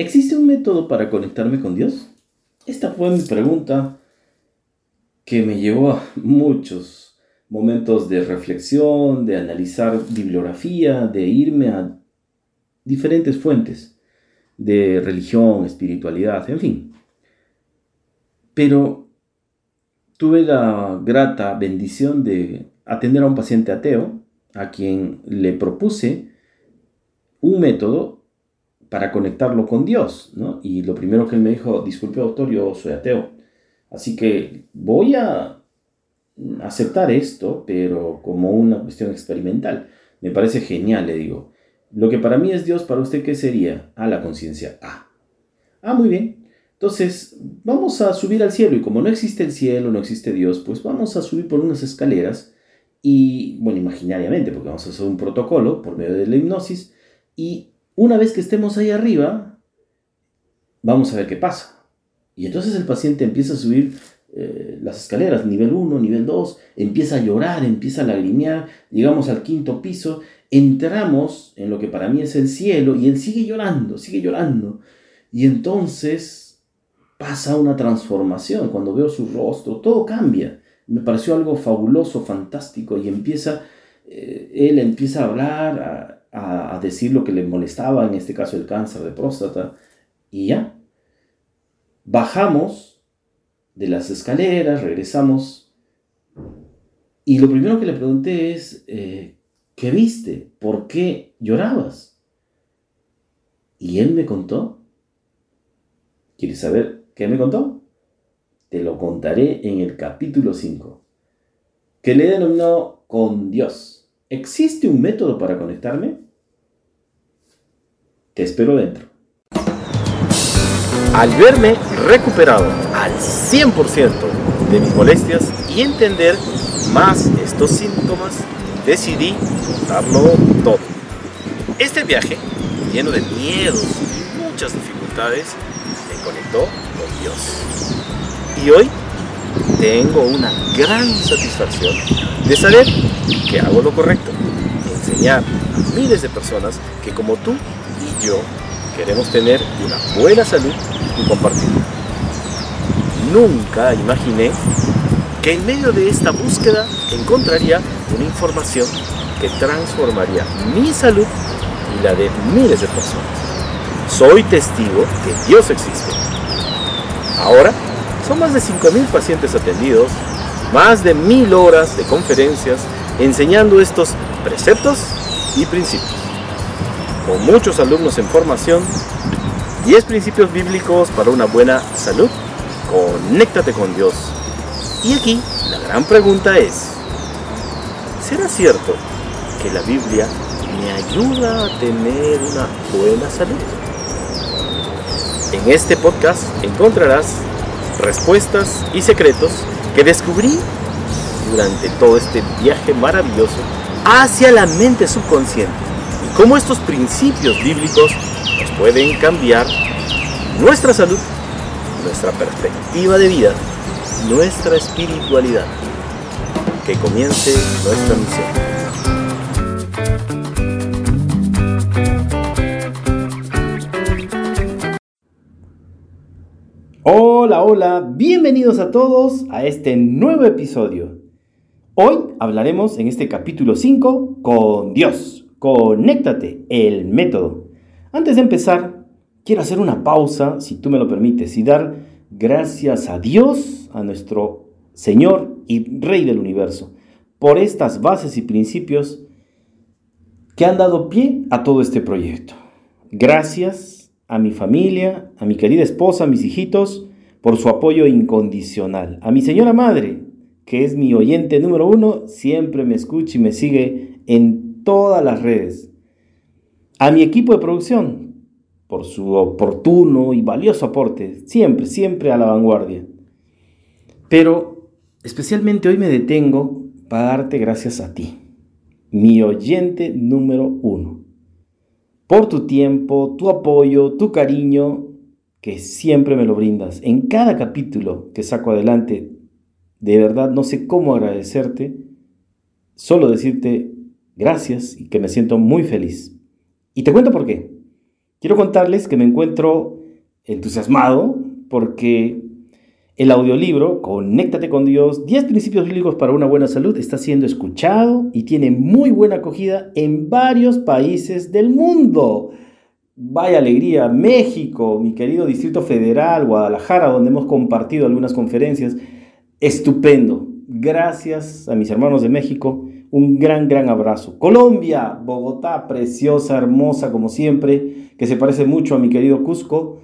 ¿Existe un método para conectarme con Dios? Esta fue mi pregunta que me llevó a muchos momentos de reflexión, de analizar bibliografía, de irme a diferentes fuentes de religión, espiritualidad, en fin. Pero tuve la grata bendición de atender a un paciente ateo a quien le propuse un método para conectarlo con Dios, ¿no? Y lo primero que él me dijo, disculpe doctor, yo soy ateo, así que voy a aceptar esto, pero como una cuestión experimental. Me parece genial, le digo. Lo que para mí es Dios, para usted, ¿qué sería? A la conciencia. Ah. Ah, muy bien. Entonces, vamos a subir al cielo y como no existe el cielo, no existe Dios, pues vamos a subir por unas escaleras y, bueno, imaginariamente, porque vamos a hacer un protocolo por medio de la hipnosis y una vez que estemos ahí arriba, vamos a ver qué pasa. Y entonces el paciente empieza a subir eh, las escaleras, nivel 1, nivel 2, empieza a llorar, empieza a lagrimear, llegamos al quinto piso, entramos en lo que para mí es el cielo y él sigue llorando, sigue llorando. Y entonces pasa una transformación, cuando veo su rostro, todo cambia. Me pareció algo fabuloso, fantástico y empieza, eh, él empieza a hablar, a, a, decir lo que le molestaba, en este caso el cáncer de próstata, y ya. Bajamos de las escaleras, regresamos, y lo primero que le pregunté es, eh, ¿qué viste? ¿Por qué llorabas? Y él me contó. ¿Quieres saber qué me contó? Te lo contaré en el capítulo 5, que le denominó con Dios. ¿Existe un método para conectarme? Te espero dentro. Al verme recuperado al 100% de mis molestias y entender más estos síntomas, decidí darlo todo. Este viaje, lleno de miedos y muchas dificultades, me conectó con Dios. Y hoy tengo una gran satisfacción de saber que hago lo correcto, enseñar a miles de personas que como tú y yo queremos tener una buena salud y compartirla. Nunca imaginé que en medio de esta búsqueda encontraría una información que transformaría mi salud y la de miles de personas. Soy testigo que Dios existe. Ahora son más de 5.000 pacientes atendidos, más de 1.000 horas de conferencias enseñando estos preceptos y principios. Con muchos alumnos en formación, 10 principios bíblicos para una buena salud. Conéctate con Dios. Y aquí la gran pregunta es, ¿será cierto que la Biblia me ayuda a tener una buena salud? En este podcast encontrarás respuestas y secretos que descubrí durante todo este viaje maravilloso hacia la mente subconsciente y cómo estos principios bíblicos nos pueden cambiar nuestra salud, nuestra perspectiva de vida, nuestra espiritualidad. Que comience nuestra misión. Hola, hola, bienvenidos a todos a este nuevo episodio. Hoy hablaremos en este capítulo 5 con Dios. Conéctate, el método. Antes de empezar, quiero hacer una pausa, si tú me lo permites, y dar gracias a Dios, a nuestro Señor y Rey del universo, por estas bases y principios que han dado pie a todo este proyecto. Gracias a mi familia, a mi querida esposa, a mis hijitos, por su apoyo incondicional. A mi señora madre, que es mi oyente número uno, siempre me escucha y me sigue en todas las redes. A mi equipo de producción, por su oportuno y valioso aporte, siempre, siempre a la vanguardia. Pero especialmente hoy me detengo para darte gracias a ti, mi oyente número uno por tu tiempo, tu apoyo, tu cariño, que siempre me lo brindas. En cada capítulo que saco adelante, de verdad no sé cómo agradecerte, solo decirte gracias y que me siento muy feliz. Y te cuento por qué. quiero contarles que me encuentro entusiasmado porque el audiolibro Conéctate con Dios, 10 principios bíblicos para una buena salud, está siendo escuchado y tiene muy buena acogida en varios países del mundo. Vaya alegría, México, mi querido Distrito Federal, Guadalajara, donde hemos compartido algunas conferencias. Estupendo. Gracias a mis hermanos de México. Un gran, gran abrazo. Colombia, Bogotá, preciosa, hermosa como siempre, que se parece mucho a mi querido Cusco.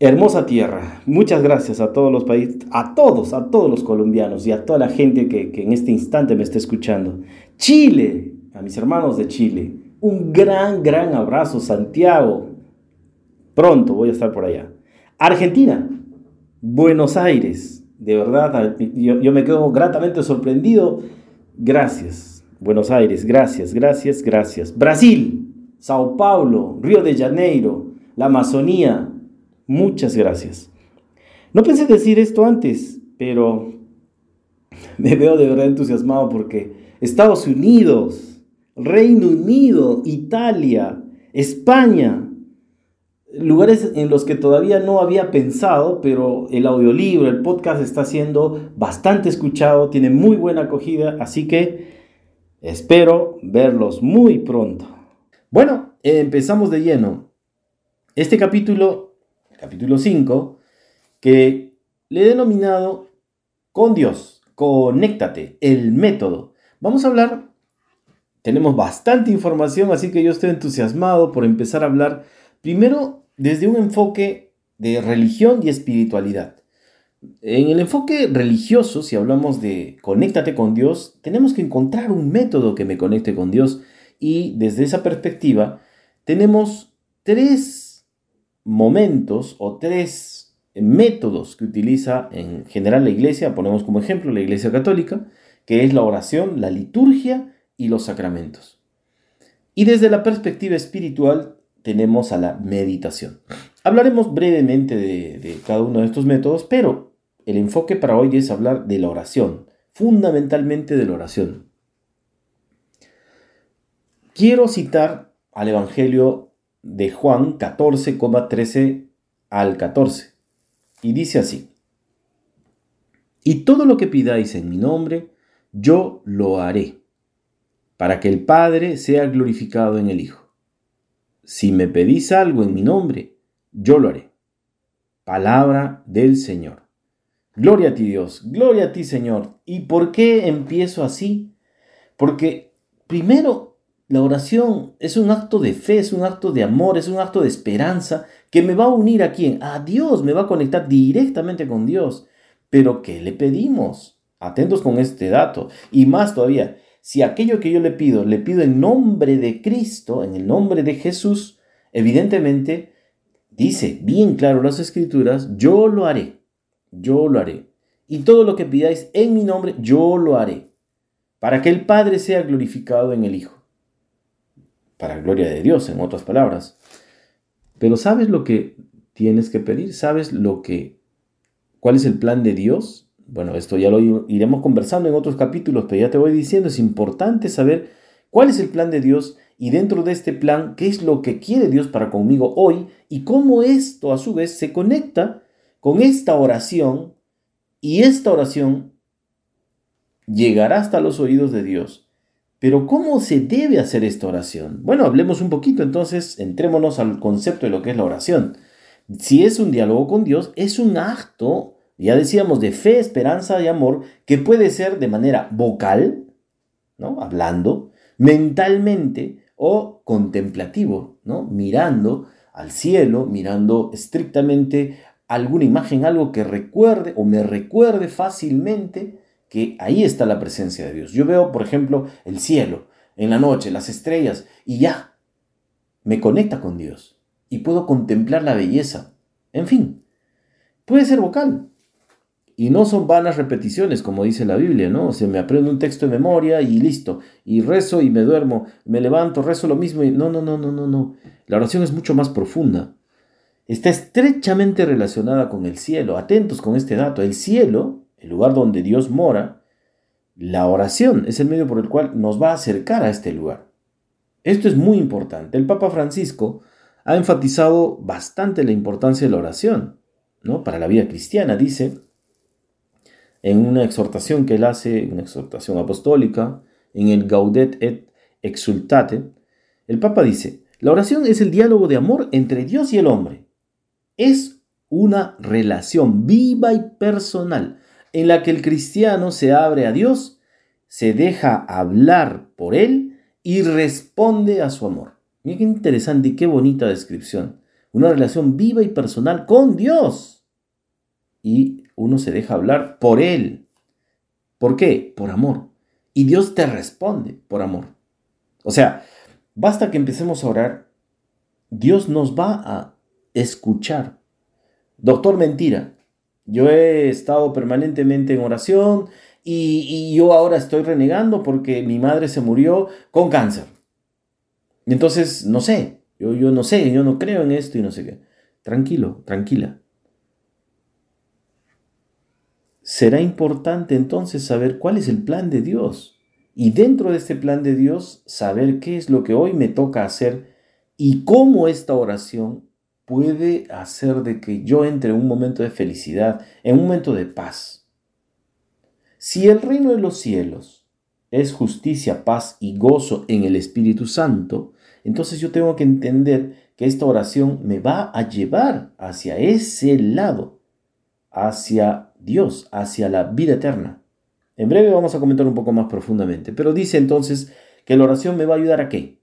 Hermosa tierra. Muchas gracias a todos los países, a todos, a todos los colombianos y a toda la gente que, en este instante me está escuchando. Chile, a mis hermanos de Chile. Un gran, gran abrazo, Santiago. Pronto voy a estar por allá. Argentina, Buenos Aires. De verdad, yo, me quedo gratamente sorprendido. Gracias. Buenos Aires, gracias, gracias, gracias. Brasil, Sao Paulo, Río de Janeiro, la Amazonía, Muchas gracias. No pensé decir esto antes, pero me veo de verdad entusiasmado porque Estados Unidos, Reino Unido, Italia, España, lugares en los que todavía no había pensado, pero el audiolibro, el podcast está siendo bastante escuchado, tiene muy buena acogida, así que espero verlos muy pronto. Bueno, empezamos de lleno. Este capítulo capítulo 5, que le he denominado con Dios, conéctate, el método. Vamos a hablar, tenemos bastante información, así que yo estoy entusiasmado por empezar a hablar primero desde un enfoque de religión y espiritualidad. En el enfoque religioso, si hablamos de conéctate con Dios, tenemos que encontrar un método que me conecte con Dios y desde esa perspectiva tenemos tres momentos o tres métodos que utiliza en general la iglesia, ponemos como ejemplo la iglesia católica, que es la oración, la liturgia y los sacramentos. Y desde la perspectiva espiritual tenemos a la meditación. Hablaremos brevemente de, cada uno de estos métodos, pero el enfoque para hoy es hablar de la oración, fundamentalmente de la oración. Quiero citar al Evangelio de Juan 14,13 al 14. Y dice así, y todo lo que pidáis en mi nombre, yo lo haré, para que el Padre sea glorificado en el Hijo. Si me pedís algo en mi nombre, yo lo haré. Palabra del Señor. Gloria a ti Dios, gloria a ti Señor. ¿Y por qué empiezo así? Porque primero la oración es un acto de fe, es un acto de amor, es un acto de esperanza que me va a unir a quién? A Dios, me va a conectar directamente con Dios. Pero ¿qué le pedimos? Atentos con este dato. Y más todavía, si aquello que yo le pido, le pido en nombre de Cristo, en el nombre de Jesús, evidentemente dice bien claro las escrituras, yo lo haré, yo lo haré. Y todo lo que pidáis en mi nombre, yo lo haré, para que el Padre sea glorificado en el Hijo para gloria de Dios, en otras palabras. Pero ¿sabes lo que tienes que pedir? ¿Sabes lo que cuál es el plan de Dios? Bueno, esto ya lo iremos conversando en otros capítulos, pero ya te voy diciendo, es importante saber cuál es el plan de Dios y dentro de este plan, qué es lo que quiere Dios para conmigo hoy y cómo esto a su vez se conecta con esta oración y esta oración llegará hasta los oídos de Dios pero ¿cómo se debe hacer esta oración? Bueno, hablemos un poquito entonces, entrémonos al concepto de lo que es la oración. Si es un diálogo con Dios, es un acto, ya decíamos, de fe, esperanza y amor, que puede ser de manera vocal, ¿no? Hablando, mentalmente o contemplativo, ¿no? Mirando al cielo, mirando estrictamente alguna imagen, algo que recuerde o me recuerde fácilmente que ahí está la presencia de Dios. Yo veo, por ejemplo, el cielo en la noche, las estrellas, y ya, me conecta con Dios y puedo contemplar la belleza. En fin, puede ser vocal. Y no son vanas repeticiones, como dice la Biblia, ¿no? O sea, me aprendo un texto de memoria y listo. Y rezo y me duermo. Me levanto, rezo lo mismo y... No, no, no, no, no, no. La oración es mucho más profunda. Está estrechamente relacionada con el cielo. Atentos con este dato. El cielo el lugar donde Dios mora, la oración es el medio por el cual nos va a acercar a este lugar. Esto es muy importante. El Papa Francisco ha enfatizado bastante la importancia de la oración, ¿no? Para la vida cristiana, dice, en una exhortación que él hace, una exhortación apostólica, en el Gaudet et Exultate, el Papa dice, la oración es el diálogo de amor entre Dios y el hombre. Es una relación viva y personal en la que el cristiano se abre a Dios, se deja hablar por Él y responde a su amor. Mira qué interesante y qué bonita descripción. Una relación viva y personal con Dios. Y uno se deja hablar por Él. ¿Por qué? Por amor. Y Dios te responde por amor. O sea, basta que empecemos a orar, Dios nos va a escuchar. Doctor, mentira. Yo he estado permanentemente en oración y, yo ahora estoy renegando porque mi madre se murió con cáncer. Entonces, no sé, yo, yo no sé, yo no creo en esto y no sé qué. Tranquilo, tranquila. Será importante entonces saber cuál es el plan de Dios y dentro de este plan de Dios saber qué es lo que hoy me toca hacer y cómo esta oración puede hacer de que yo entre en un momento de felicidad, en un momento de paz. Si el reino de los cielos es justicia, paz y gozo en el Espíritu Santo, entonces yo tengo que entender que esta oración me va a llevar hacia ese lado, hacia Dios, hacia la vida eterna. En breve vamos a comentar un poco más profundamente, pero dice entonces que la oración me va a ayudar a qué?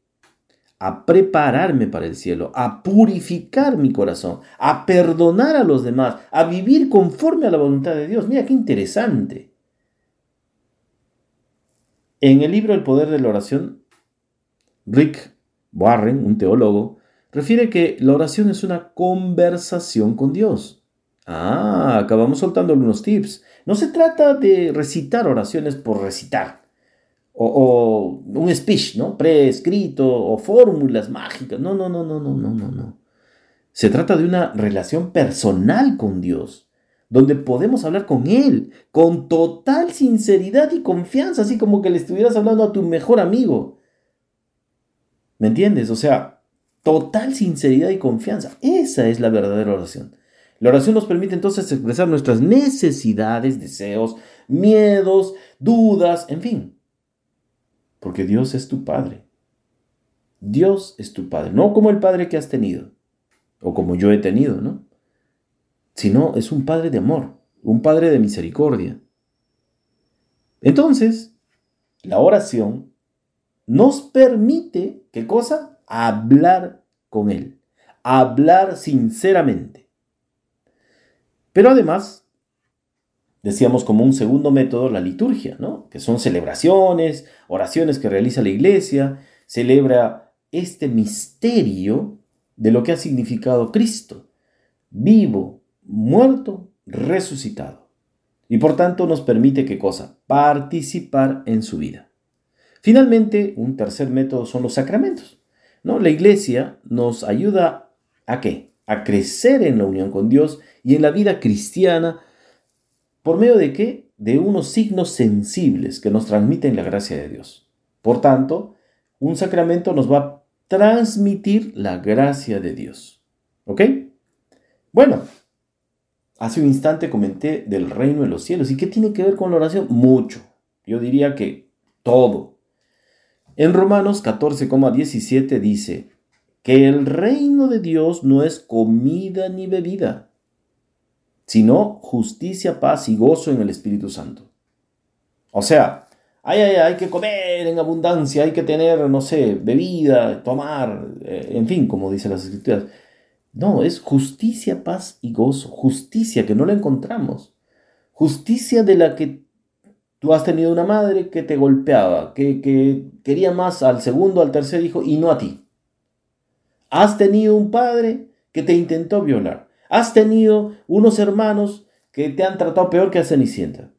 a prepararme para el cielo, a purificar mi corazón, a perdonar a los demás, a vivir conforme a la voluntad de Dios. Mira qué interesante. En el libro El poder de la oración, Rick Warren, un teólogo, refiere que la oración es una conversación con Dios. Ah, acabamos soltando algunos tips. No se trata de recitar oraciones por recitar o, un speech, ¿no? Prescrito o fórmulas mágicas. No, no, no, no, no, no, no. Se trata de una relación personal con Dios, donde podemos hablar con Él con total sinceridad y confianza, así como que le estuvieras hablando a tu mejor amigo. ¿Me entiendes? O sea, total sinceridad y confianza. Esa es la verdadera oración. La oración nos permite entonces expresar nuestras necesidades, deseos, miedos, dudas, en fin, porque Dios es tu Padre. Dios es tu Padre, no como el Padre que has tenido, o como yo he tenido, ¿no? Sino es un Padre de amor, un Padre de misericordia. Entonces, la oración nos permite, ¿qué cosa? Hablar con Él, hablar sinceramente. Pero además, decíamos como un segundo método la liturgia, ¿no? que son celebraciones, oraciones que realiza la iglesia, celebra este misterio de lo que ha significado Cristo, vivo, muerto, resucitado. Y por tanto nos permite qué cosa? Participar en su vida. Finalmente, un tercer método son los sacramentos. ¿no? La iglesia nos ayuda a qué? A crecer en la unión con Dios y en la vida cristiana ¿Por medio de qué? De unos signos sensibles que nos transmiten la gracia de Dios. Por tanto, un sacramento nos va a transmitir la gracia de Dios. ¿Ok? Bueno, hace un instante comenté del reino de los cielos. ¿Y qué tiene que ver con la oración? Mucho. Yo diría que todo. En Romanos 14,17 dice que el reino de Dios no es comida ni bebida sino justicia, paz y gozo en el Espíritu Santo. O sea, hay, hay, que comer en abundancia, hay que tener, no sé, bebida, tomar, eh, en fin, como dicen las escrituras. No, es justicia, paz y gozo. Justicia que no la encontramos. Justicia de la que tú has tenido una madre que te golpeaba, que, que quería más al segundo, al tercer hijo y no a ti. Has tenido un padre que te intentó violar. Has tenido unos hermanos que te han tratado peor que a Cenicienta.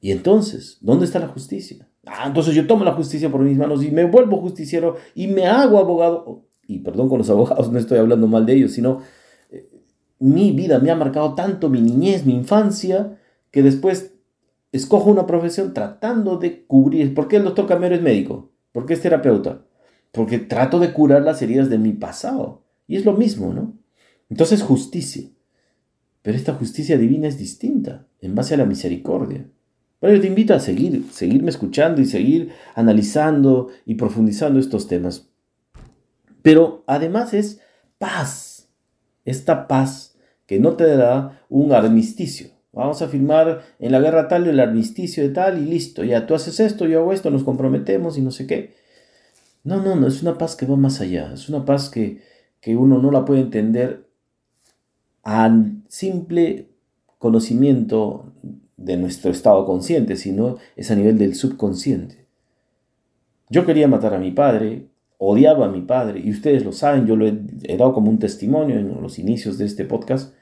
Y entonces, ¿dónde está la justicia? Ah, entonces yo tomo la justicia por mis manos y me vuelvo justiciero y me hago abogado. Y perdón con los abogados, no estoy hablando mal de ellos, sino eh, mi vida me ha marcado tanto mi niñez, mi infancia, que después escojo una profesión tratando de cubrir. ¿Por qué el doctor Camero es médico? ¿Por qué es terapeuta? porque trato de curar las heridas de mi pasado. Y es lo mismo, ¿no? Entonces justicia. Pero esta justicia divina es distinta, en base a la misericordia. Bueno, te invito a seguir, seguirme escuchando y seguir analizando y profundizando estos temas. Pero además es paz. Esta paz que no te da un armisticio. Vamos a firmar en la guerra tal el armisticio de tal y listo. Ya tú haces esto, yo hago esto, nos comprometemos y no sé qué. No, no, no, es una paz que va más allá. Es una paz que, que uno no la puede entender al simple conocimiento de nuestro estado consciente, sino es a nivel del subconsciente. Yo quería matar a mi padre, odiaba a mi padre, y ustedes lo saben, yo lo he, dado como un testimonio en los inicios de este podcast,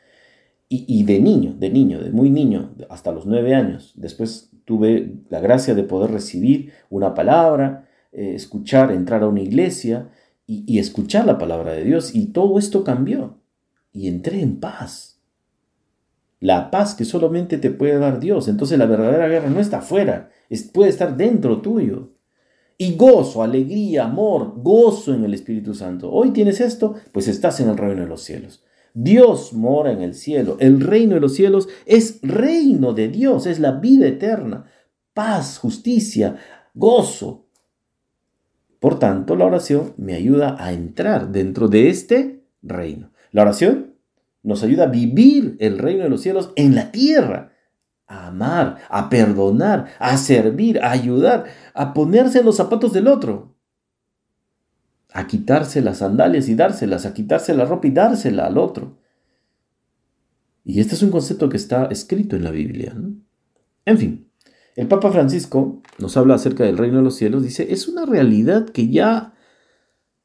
y, de niño, de niño, de muy niño, hasta los nueve años. Después tuve la gracia de poder recibir una palabra, eh, escuchar, entrar a una iglesia y, y escuchar la palabra de Dios, y todo esto cambió, y entré en paz. La paz que solamente te puede dar Dios. Entonces la verdadera guerra no está afuera, puede estar dentro tuyo. Y gozo, alegría, amor, gozo en el Espíritu Santo. Hoy tienes esto, pues estás en el reino de los cielos. Dios mora en el cielo. El reino de los cielos es reino de Dios, es la vida eterna. Paz, justicia, gozo. Por tanto, la oración me ayuda a entrar dentro de este reino. La oración nos ayuda a vivir el reino de los cielos en la tierra a amar, a perdonar, a servir, a ayudar, a ponerse en los zapatos del otro, a quitarse las sandalias y dárselas, a quitarse la ropa y dársela al otro. Y este es un concepto que está escrito en la Biblia. En fin, el Papa Francisco nos habla acerca del reino de los cielos, dice, es una realidad que ya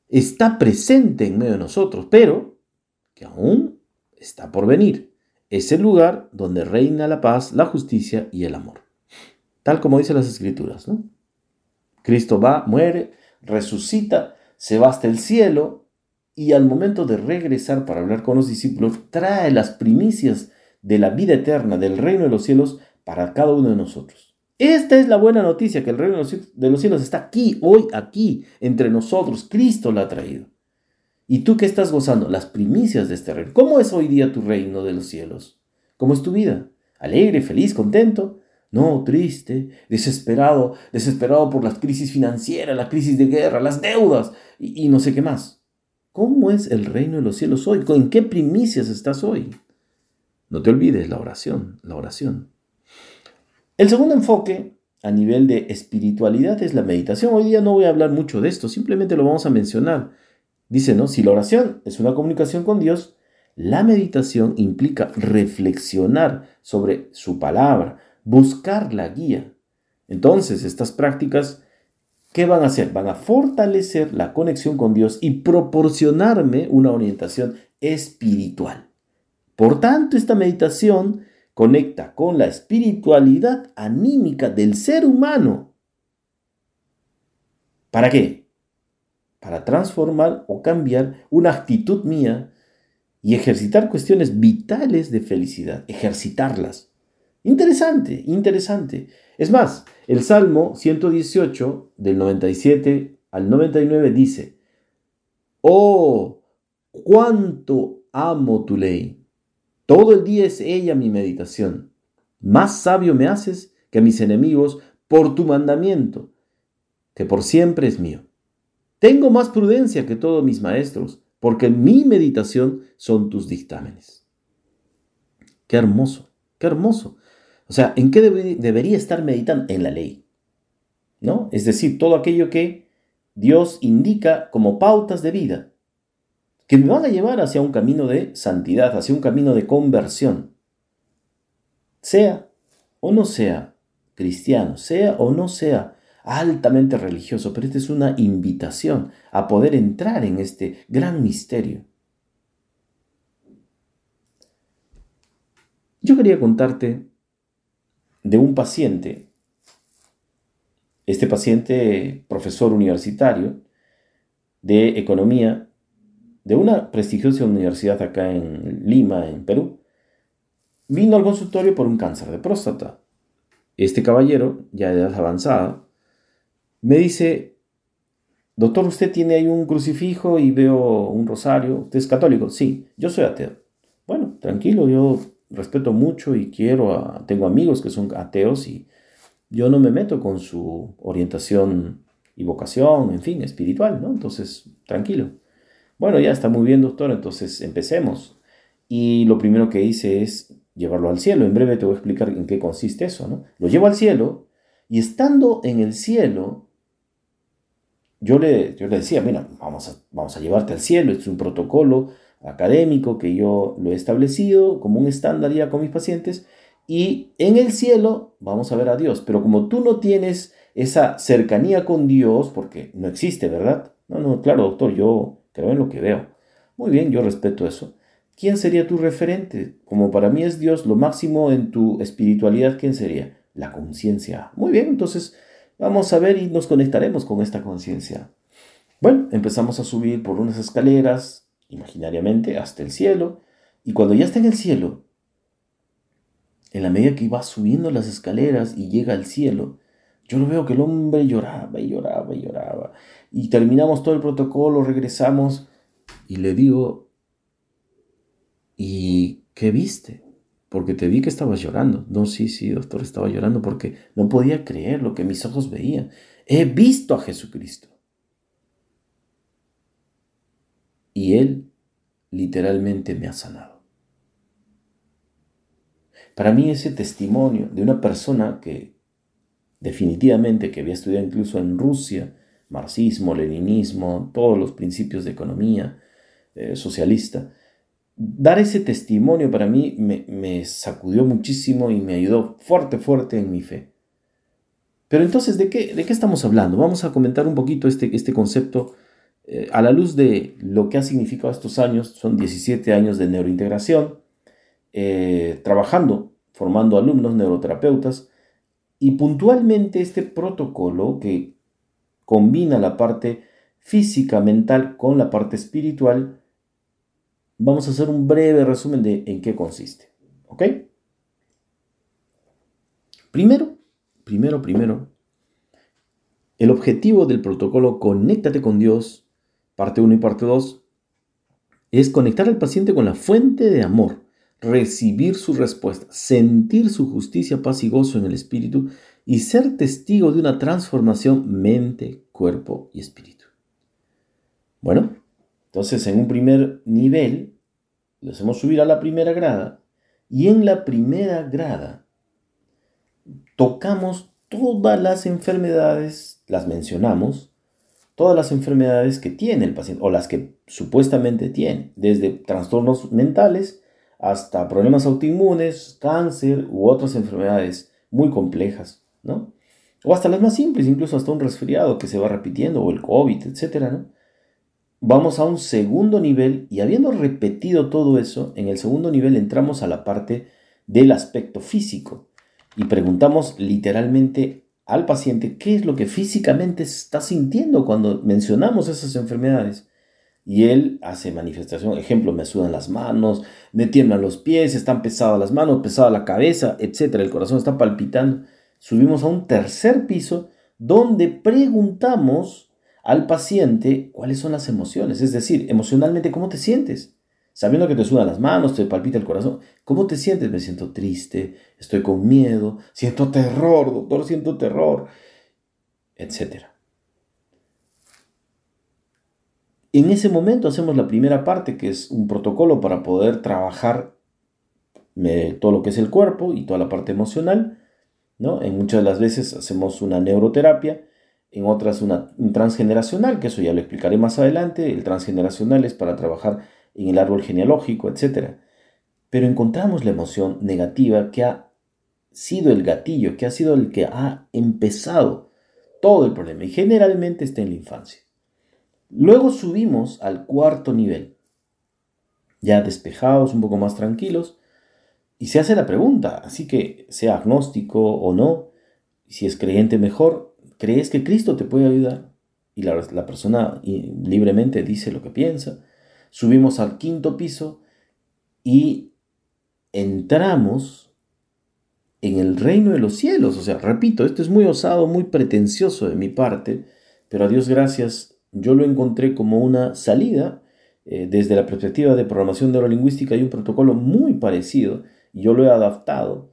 está presente en medio de nosotros, pero que aún está por venir es el lugar donde reina la paz, la justicia y el amor. Tal como dicen las escrituras, ¿no? Cristo va, muere, resucita, se va hasta el cielo y al momento de regresar para hablar con los discípulos, trae las primicias de la vida eterna, del reino de los cielos, para cada uno de nosotros. Esta es la buena noticia, que el reino de los cielos está aquí, hoy, aquí, entre nosotros. Cristo la ha traído. ¿Y tú qué estás gozando? Las primicias de este reino. ¿Cómo es hoy día tu reino de los cielos? ¿Cómo es tu vida? ¿Alegre, feliz, contento? No, triste, desesperado, desesperado por las crisis financieras, la crisis de guerra, las deudas y, y no sé qué más. ¿Cómo es el reino de los cielos hoy? ¿En qué primicias estás hoy? No te olvides la oración, la oración. El segundo enfoque a nivel de espiritualidad es la meditación. Hoy día no voy a hablar mucho de esto, simplemente lo vamos a mencionar Dice, ¿no? Si la oración es una comunicación con Dios, la meditación implica reflexionar sobre su palabra, buscar la guía. Entonces, estas prácticas, ¿qué van a hacer? Van a fortalecer la conexión con Dios y proporcionarme una orientación espiritual. Por tanto, esta meditación conecta con la espiritualidad anímica del ser humano. ¿Para qué? Para transformar o cambiar una actitud mía y ejercitar cuestiones vitales de felicidad, ejercitarlas. Interesante, interesante. Es más, el Salmo 118 del 97 al 99 dice, Oh, cuánto amo tu ley. Todo el día es ella mi meditación. Más sabio me haces que mis enemigos por tu mandamiento, que por siempre es mío. Tengo más prudencia que todos mis maestros, porque mi meditación son tus dictámenes. Qué hermoso, qué hermoso. O sea, ¿en qué debería estar meditando? En la ley. ¿No? Es decir, todo aquello que Dios indica como pautas de vida, que me van a llevar hacia un camino de santidad, hacia un camino de conversión. Sea o no sea cristiano, sea o no sea altamente religioso, pero esta es una invitación a poder entrar en este gran misterio. Yo quería contarte de un paciente, este paciente profesor universitario de economía de una prestigiosa universidad acá en Lima, en Perú, vino al consultorio por un cáncer de próstata. Este caballero, ya de edad avanzada, me dice, doctor, usted tiene ahí un crucifijo y veo un rosario. ¿Usted es católico? Sí, yo soy ateo. Bueno, tranquilo, yo respeto mucho y quiero, a, tengo amigos que son ateos y yo no me meto con su orientación y vocación, en fin, espiritual, ¿no? Entonces, tranquilo. Bueno, ya está muy bien, doctor, entonces empecemos. Y lo primero que hice es llevarlo al cielo. En breve te voy a explicar en qué consiste eso, ¿no? Lo llevo al cielo y estando en el cielo, yo le, yo le decía, mira, vamos a, vamos a llevarte al cielo, es un protocolo académico que yo lo he establecido como un estándar ya con mis pacientes y en el cielo vamos a ver a Dios, pero como tú no tienes esa cercanía con Dios, porque no existe, ¿verdad? No, no, claro, doctor, yo creo en lo que veo. Muy bien, yo respeto eso. ¿Quién sería tu referente? Como para mí es Dios lo máximo en tu espiritualidad, ¿quién sería? La conciencia. Muy bien, entonces vamos a ver y nos conectaremos con esta conciencia. Bueno, empezamos a subir por unas escaleras, imaginariamente, hasta el cielo, y cuando ya está en el cielo, en la medida que va subiendo las escaleras y llega al cielo, yo lo veo que el hombre lloraba y lloraba y lloraba. Y terminamos todo el protocolo, regresamos y le digo, ¿y qué viste? Porque te vi que estabas llorando. No, sí, sí, doctor, estaba llorando porque no podía creer lo que mis ojos veían. He visto a Jesucristo. Y Él literalmente me ha sanado. Para mí ese testimonio de una persona que definitivamente, que había estudiado incluso en Rusia, marxismo, leninismo, todos los principios de economía eh, socialista, dar ese testimonio para mí me, sacudió muchísimo y me ayudó fuerte, fuerte en mi fe. Pero entonces, ¿de qué, de qué estamos hablando? Vamos a comentar un poquito este, este concepto eh, a la luz de lo que ha significado estos años. Son 17 años de neurointegración, eh, trabajando, formando alumnos neuroterapeutas, y puntualmente este protocolo que combina la parte física, mental con la parte espiritual, vamos a hacer un breve resumen de en qué consiste. ¿Ok? Primero, primero, primero, el objetivo del protocolo Conéctate con Dios, parte 1 y parte 2, es conectar al paciente con la fuente de amor, recibir su respuesta, sentir su justicia, paz y gozo en el espíritu y ser testigo de una transformación mente, cuerpo y espíritu. Bueno, entonces, en un primer nivel, le hacemos subir a la primera grada y en la primera grada tocamos todas las enfermedades, las mencionamos, todas las enfermedades que tiene el paciente o las que supuestamente tiene, desde trastornos mentales hasta problemas autoinmunes, cáncer u otras enfermedades muy complejas, ¿no? O hasta las más simples, incluso hasta un resfriado que se va repitiendo o el COVID, etcétera, ¿no? Vamos a un segundo nivel y habiendo repetido todo eso, en el segundo nivel entramos a la parte del aspecto físico y preguntamos literalmente al paciente qué es lo que físicamente está sintiendo cuando mencionamos esas enfermedades. Y él hace manifestación, ejemplo, me sudan las manos, me tiemblan los pies, están pesadas las manos, pesada la cabeza, etc. El corazón está palpitando. Subimos a un tercer piso donde preguntamos al paciente cuáles son las emociones, es decir, emocionalmente cómo te sientes. Sabiendo que te sudan las manos, te palpita el corazón, ¿cómo te sientes? Me siento triste, estoy con miedo, siento terror, doctor, siento terror, etc. En ese momento hacemos la primera parte, que es un protocolo para poder trabajar todo lo que es el cuerpo y toda la parte emocional. ¿no? En muchas de las veces hacemos una neuroterapia en otras una, un transgeneracional, que eso ya lo explicaré más adelante, el transgeneracional es para trabajar en el árbol genealógico, etc. Pero encontramos la emoción negativa que ha sido el gatillo, que ha sido el que ha empezado todo el problema y generalmente está en la infancia. Luego subimos al cuarto nivel, ya despejados, un poco más tranquilos, y se hace la pregunta, así que sea agnóstico o no, si es creyente mejor, crees que Cristo te puede ayudar y la, persona libremente dice lo que piensa. Subimos al quinto piso y entramos en el reino de los cielos. O sea, repito, esto es muy osado, muy pretencioso de mi parte, pero a Dios gracias, yo lo encontré como una salida. Eh, desde la perspectiva de programación neurolingüística hay un protocolo muy parecido y yo lo he adaptado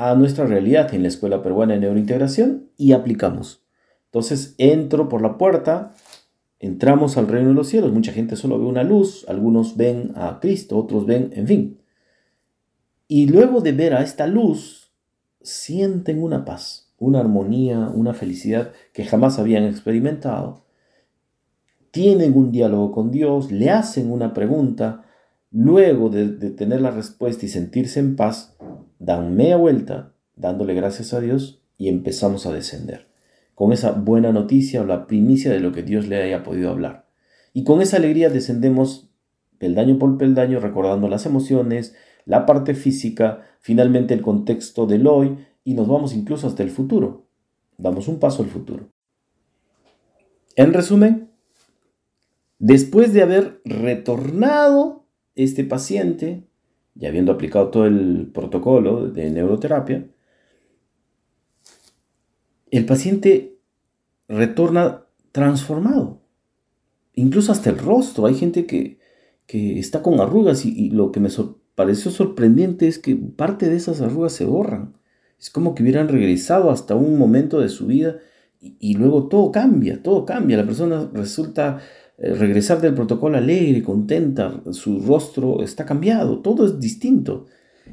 a nuestra realidad en la Escuela Peruana de Neurointegración y aplicamos. Entonces entro por la puerta, entramos al reino de los cielos, mucha gente solo ve una luz, algunos ven a Cristo, otros ven, en fin. Y luego de ver a esta luz, sienten una paz, una armonía, una felicidad que jamás habían experimentado. Tienen un diálogo con Dios, le hacen una pregunta, luego de, tener la respuesta y sentirse en paz, dan media vuelta, dándole gracias a Dios y empezamos a descender con esa buena noticia o la primicia de lo que Dios le haya podido hablar. Y con esa alegría descendemos peldaño por peldaño recordando las emociones, la parte física, finalmente el contexto del hoy y nos vamos incluso hasta el futuro. Damos un paso al futuro. En resumen, después de haber retornado este paciente, y habiendo aplicado todo el protocolo de neuroterapia, el paciente retorna transformado. Incluso hasta el rostro. Hay gente que, está con arrugas y, lo que me pareció sorprendente es que parte de esas arrugas se borran. Es como que hubieran regresado hasta un momento de su vida y, luego todo cambia, todo cambia. La persona resulta regresar del protocolo alegre, contenta, su rostro está cambiado, todo es distinto.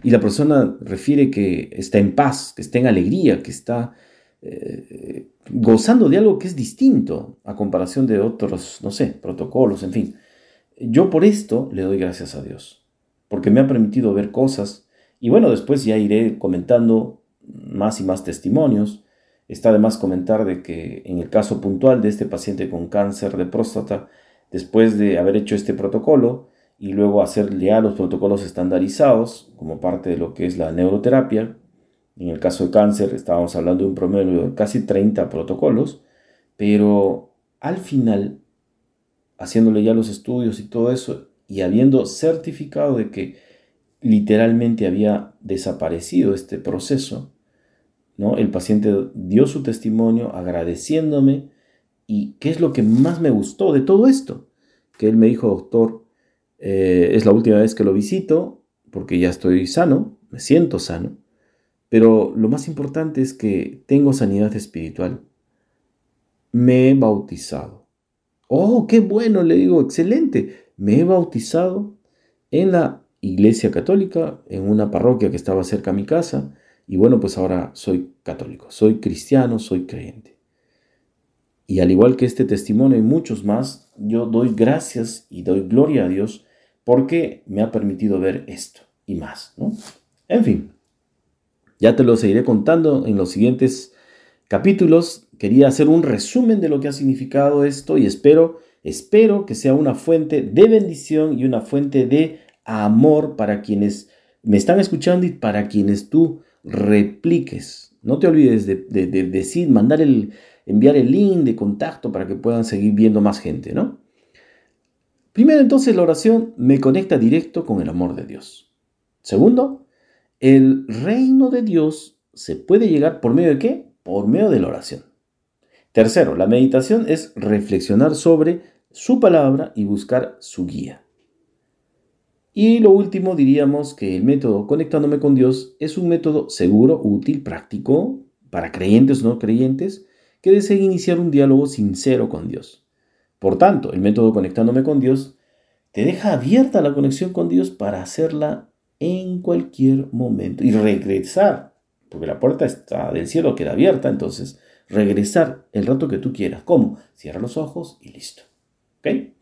Y la persona refiere que está en paz, que está en alegría, que está eh, gozando de algo que es distinto a comparación de otros, no sé, protocolos, en fin. Yo por esto le doy gracias a Dios, porque me ha permitido ver cosas y bueno, después ya iré comentando más y más testimonios. Está de más comentar de que en el caso puntual de este paciente con cáncer de próstata, después de haber hecho este protocolo y luego hacer ya los protocolos estandarizados como parte de lo que es la neuroterapia, en el caso de cáncer estábamos hablando de un promedio de casi 30 protocolos, pero al final, haciéndole ya los estudios y todo eso, y habiendo certificado de que literalmente había desaparecido este proceso, ¿no? El paciente dio su testimonio agradeciéndome y qué es lo que más me gustó de todo esto, que él me dijo, doctor, eh, es la última vez que lo visito porque ya estoy sano, me siento sano pero lo más importante es que tengo sanidad espiritual. Me he bautizado. Oh, qué bueno, le digo, excelente. Me he bautizado en la iglesia católica, en una parroquia que estaba cerca a mi casa. Y bueno, pues ahora soy católico, soy cristiano, soy creyente. Y al igual que este testimonio y muchos más, yo doy gracias y doy gloria a Dios porque me ha permitido ver esto y más. ¿no? En fin, ya te lo seguiré contando en los siguientes capítulos. Quería hacer un resumen de lo que ha significado esto y espero, espero que sea una fuente de bendición y una fuente de amor para quienes me están escuchando y para quienes tú repliques. No te olvides de, decir, mandar el, enviar el link de contacto para que puedan seguir viendo más gente, ¿no? Primero entonces la oración me conecta directo con el amor de Dios. Segundo, el reino de Dios se puede llegar por medio de qué? Por medio de la oración. Tercero, la meditación es reflexionar sobre su palabra y buscar su guía. Y lo último diríamos que el método conectándome con Dios es un método seguro, útil, práctico para creyentes o no creyentes que deseen iniciar un diálogo sincero con Dios. Por tanto, el método conectándome con Dios te deja abierta la conexión con Dios para hacerla en cualquier momento y regresar, porque la puerta está del cielo queda abierta, entonces regresar el rato que tú quieras. ¿Cómo? Cierra los ojos y listo. ¿Ok?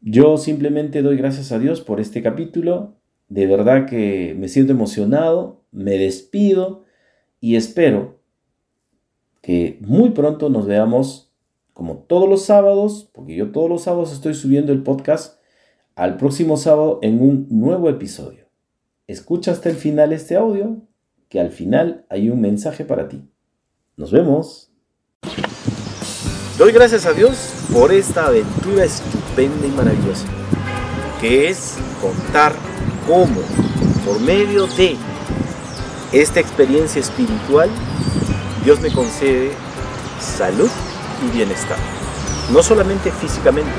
Yo simplemente doy gracias a Dios por este capítulo. De verdad que me siento emocionado, me despido y espero que muy pronto nos veamos como todos los sábados, porque yo todos los sábados estoy subiendo el podcast al próximo sábado en un nuevo episodio. Escucha hasta el final este audio, que al final hay un mensaje para ti. Nos vemos. Doy gracias a Dios por esta aventura y maravillosa, que es contar cómo, por medio de esta experiencia espiritual, Dios me concede salud y bienestar. no solamente físicamente,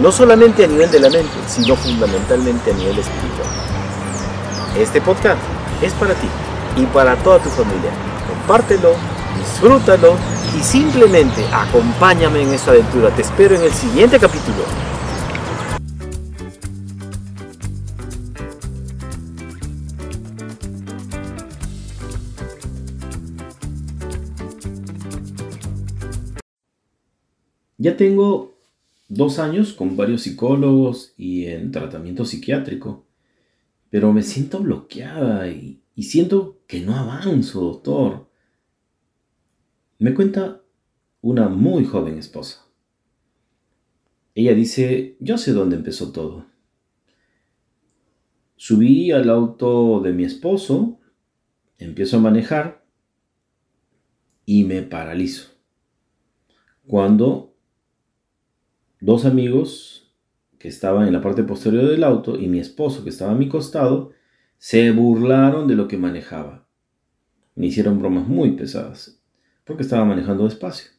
no solamente a nivel de la mente, sino fundamentalmente a nivel espiritual. Este podcast es para ti y para toda tu familia. Compártelo, disfrútalo y simplemente acompáñame en esta aventura. Te espero en el siguiente capítulo. Ya tengo dos años con varios psicólogos y en tratamiento psiquiátrico, pero me siento bloqueada y, siento que no avanzo, doctor. Me cuenta una muy joven esposa. Ella dice, yo sé dónde empezó todo. Subí al auto de mi esposo, empiezo a manejar y me paralizo. Cuando dos amigos que estaban en la parte posterior del auto y mi esposo que estaba a mi costado se burlaron de lo que manejaba. Me hicieron bromas muy pesadas porque estaba manejando despacio.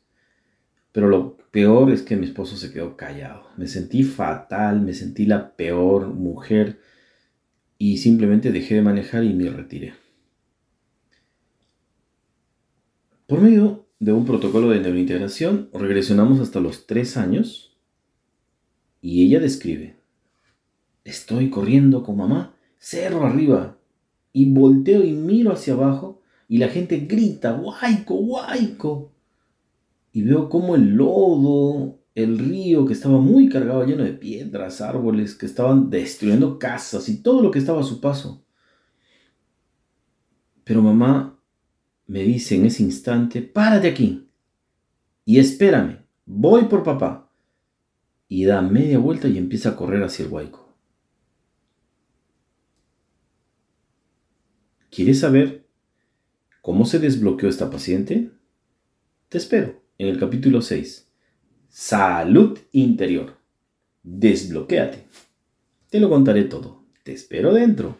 Pero lo peor es que mi esposo se quedó callado. Me sentí fatal, me sentí la peor mujer y simplemente dejé de manejar y me retiré. Por medio de un protocolo de neurointegración, regresionamos hasta los tres años y ella describe, estoy corriendo con mamá, cerro arriba, y volteo y miro hacia abajo y la gente grita, guayco, guayco. Y veo como el lodo, el río que estaba muy cargado, lleno de piedras, árboles, que estaban destruyendo casas y todo lo que estaba a su paso. Pero mamá me dice en ese instante, párate aquí y espérame, voy por papá y da media vuelta y empieza a correr hacia el huaico. ¿Quieres saber cómo se desbloqueó esta paciente? Te espero en el capítulo 6. Salud interior. Desbloquéate. Te lo contaré todo. Te espero dentro.